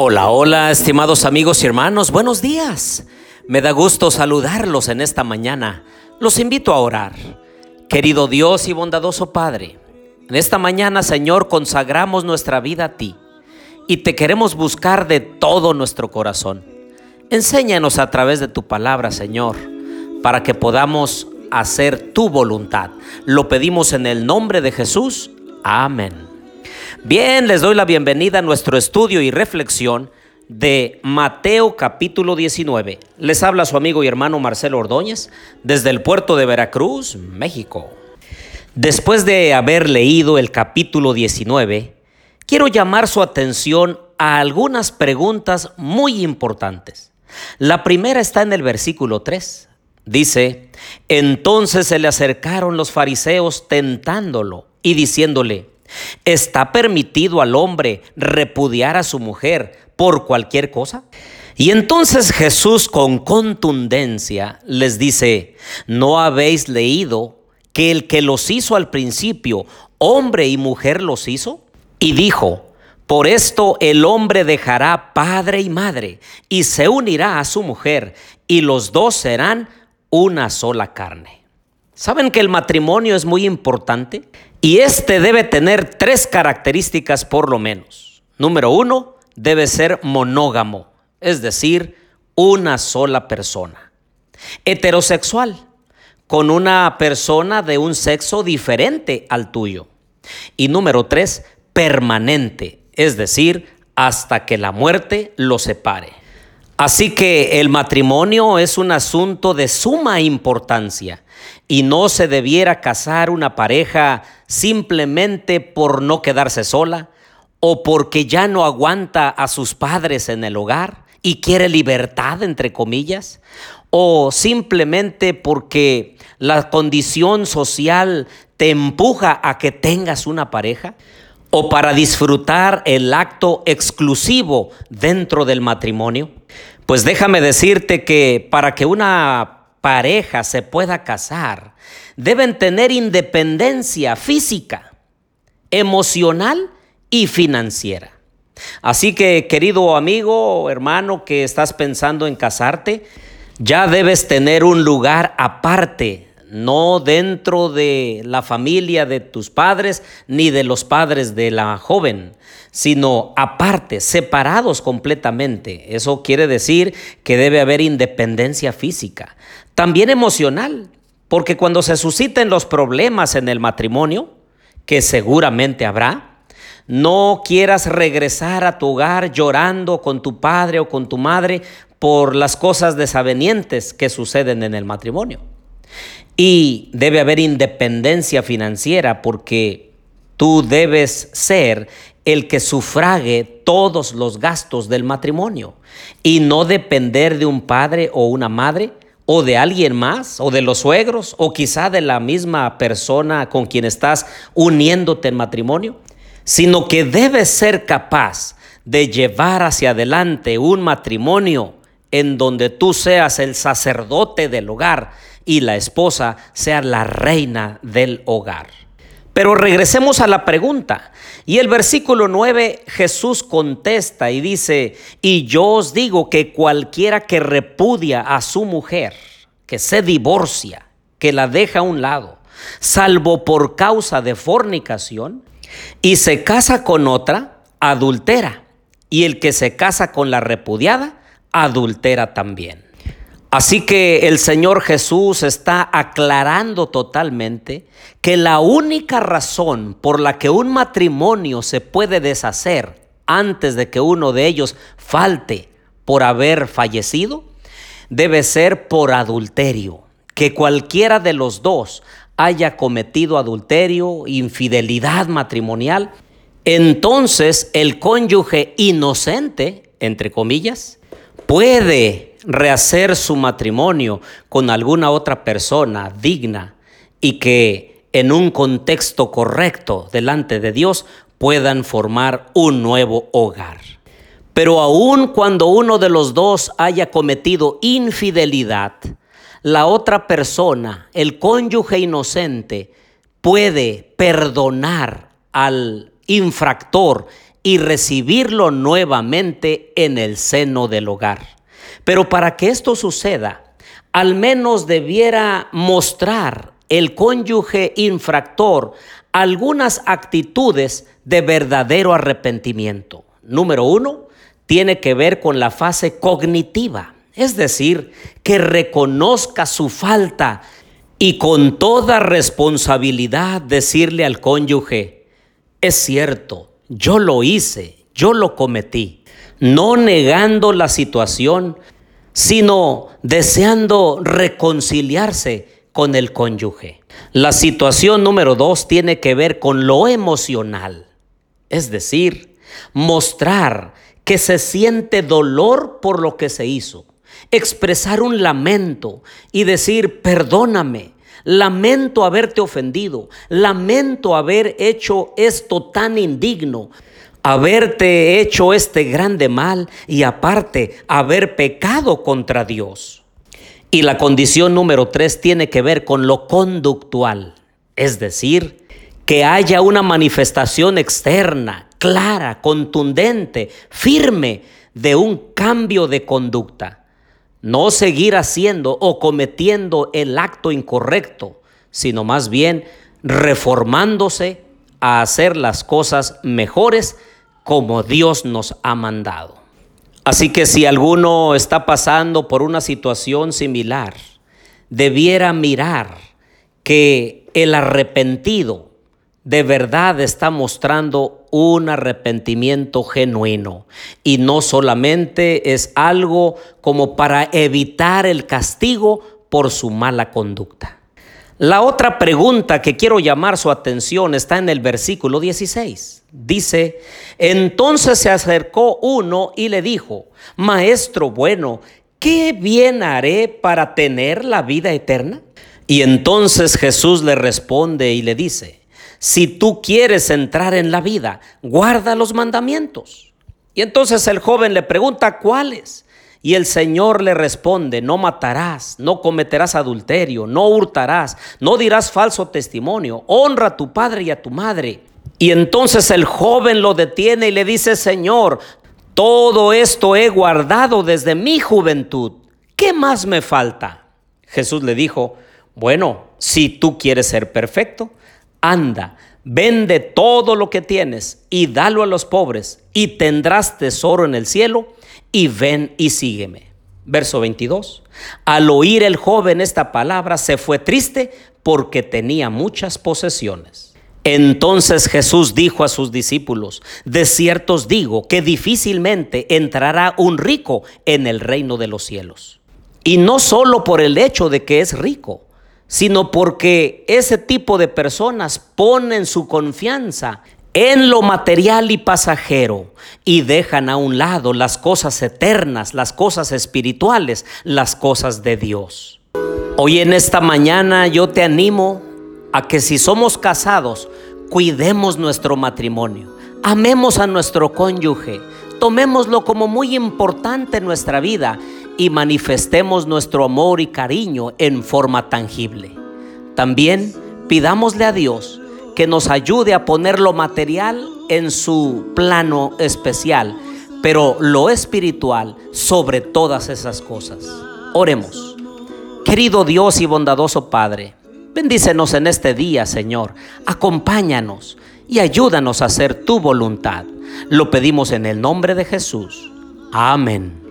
Hola, hola, estimados amigos y hermanos, buenos días. Me da gusto saludarlos en esta mañana. Los invito a orar. Querido Dios y bondadoso Padre, en esta mañana, Señor, consagramos nuestra vida a ti y te queremos buscar de todo nuestro corazón. Enséñanos a través de tu palabra, Señor, para que podamos hacer tu voluntad. Lo pedimos en el nombre de Jesús. Amén. Bien, les doy la bienvenida a nuestro estudio y reflexión de Mateo capítulo 19. Les habla su amigo y hermano Marcelo Ordóñez desde el puerto de Veracruz, México. Después de haber leído el capítulo 19, quiero llamar su atención a algunas preguntas muy importantes. La primera está en el versículo 3. Dice, entonces se le acercaron los fariseos tentándolo y diciéndole, ¿Está permitido al hombre repudiar a su mujer por cualquier cosa? Y entonces Jesús con contundencia les dice, ¿no habéis leído que el que los hizo al principio, hombre y mujer los hizo? Y dijo, por esto el hombre dejará padre y madre y se unirá a su mujer y los dos serán una sola carne. ¿Saben que el matrimonio es muy importante? Y este debe tener tres características por lo menos. Número uno, debe ser monógamo, es decir, una sola persona. Heterosexual, con una persona de un sexo diferente al tuyo. Y número tres, permanente, es decir, hasta que la muerte lo separe. Así que el matrimonio es un asunto de suma importancia y no se debiera casar una pareja simplemente por no quedarse sola o porque ya no aguanta a sus padres en el hogar y quiere libertad, entre comillas, o simplemente porque la condición social te empuja a que tengas una pareja o para disfrutar el acto exclusivo dentro del matrimonio? Pues déjame decirte que para que una pareja se pueda casar, deben tener independencia física, emocional y financiera. Así que, querido amigo hermano que estás pensando en casarte, ya debes tener un lugar aparte no dentro de la familia de tus padres ni de los padres de la joven, sino aparte, separados completamente. Eso quiere decir que debe haber independencia física, también emocional, porque cuando se susciten los problemas en el matrimonio, que seguramente habrá, no quieras regresar a tu hogar llorando con tu padre o con tu madre por las cosas desavenientes que suceden en el matrimonio. Y debe haber independencia financiera porque tú debes ser el que sufrague todos los gastos del matrimonio. Y no depender de un padre o una madre o de alguien más o de los suegros o quizá de la misma persona con quien estás uniéndote en matrimonio, sino que debes ser capaz de llevar hacia adelante un matrimonio en donde tú seas el sacerdote del hogar y la esposa sea la reina del hogar. Pero regresemos a la pregunta. Y el versículo 9 Jesús contesta y dice, y yo os digo que cualquiera que repudia a su mujer, que se divorcia, que la deja a un lado, salvo por causa de fornicación, y se casa con otra, adultera. Y el que se casa con la repudiada, adultera también. Así que el Señor Jesús está aclarando totalmente que la única razón por la que un matrimonio se puede deshacer antes de que uno de ellos falte por haber fallecido debe ser por adulterio, que cualquiera de los dos haya cometido adulterio, infidelidad matrimonial, entonces el cónyuge inocente, entre comillas, puede rehacer su matrimonio con alguna otra persona digna y que en un contexto correcto delante de Dios puedan formar un nuevo hogar. Pero aun cuando uno de los dos haya cometido infidelidad, la otra persona, el cónyuge inocente, puede perdonar al infractor y recibirlo nuevamente en el seno del hogar. Pero para que esto suceda, al menos debiera mostrar el cónyuge infractor algunas actitudes de verdadero arrepentimiento. Número uno, tiene que ver con la fase cognitiva, es decir, que reconozca su falta y con toda responsabilidad decirle al cónyuge, es cierto, yo lo hice, yo lo cometí, no negando la situación, sino deseando reconciliarse con el cónyuge. La situación número dos tiene que ver con lo emocional, es decir, mostrar que se siente dolor por lo que se hizo, expresar un lamento y decir, perdóname, lamento haberte ofendido, lamento haber hecho esto tan indigno, haberte hecho este grande mal y aparte haber pecado contra Dios. Y la condición número tres tiene que ver con lo conductual, es decir, que haya una manifestación externa clara, contundente, firme de un cambio de conducta. No seguir haciendo o cometiendo el acto incorrecto, sino más bien reformándose a hacer las cosas mejores como Dios nos ha mandado. Así que si alguno está pasando por una situación similar, debiera mirar que el arrepentido de verdad está mostrando un arrepentimiento genuino y no solamente es algo como para evitar el castigo por su mala conducta. La otra pregunta que quiero llamar su atención está en el versículo 16. Dice, entonces se acercó uno y le dijo, Maestro bueno, ¿qué bien haré para tener la vida eterna? Y entonces Jesús le responde y le dice, si tú quieres entrar en la vida, guarda los mandamientos. Y entonces el joven le pregunta, ¿cuáles? Y el Señor le responde, no matarás, no cometerás adulterio, no hurtarás, no dirás falso testimonio, honra a tu padre y a tu madre. Y entonces el joven lo detiene y le dice, Señor, todo esto he guardado desde mi juventud. ¿Qué más me falta? Jesús le dijo, bueno, si tú quieres ser perfecto, anda, vende todo lo que tienes y dalo a los pobres y tendrás tesoro en el cielo y ven y sígueme. Verso 22. Al oír el joven esta palabra se fue triste porque tenía muchas posesiones. Entonces Jesús dijo a sus discípulos, de cierto os digo que difícilmente entrará un rico en el reino de los cielos. Y no solo por el hecho de que es rico, sino porque ese tipo de personas ponen su confianza en lo material y pasajero y dejan a un lado las cosas eternas, las cosas espirituales, las cosas de Dios. Hoy en esta mañana yo te animo a que si somos casados, cuidemos nuestro matrimonio, amemos a nuestro cónyuge, tomémoslo como muy importante en nuestra vida y manifestemos nuestro amor y cariño en forma tangible. También pidámosle a Dios que nos ayude a poner lo material en su plano especial, pero lo espiritual sobre todas esas cosas. Oremos. Querido Dios y bondadoso Padre, bendícenos en este día, Señor. Acompáñanos y ayúdanos a hacer tu voluntad. Lo pedimos en el nombre de Jesús. Amén.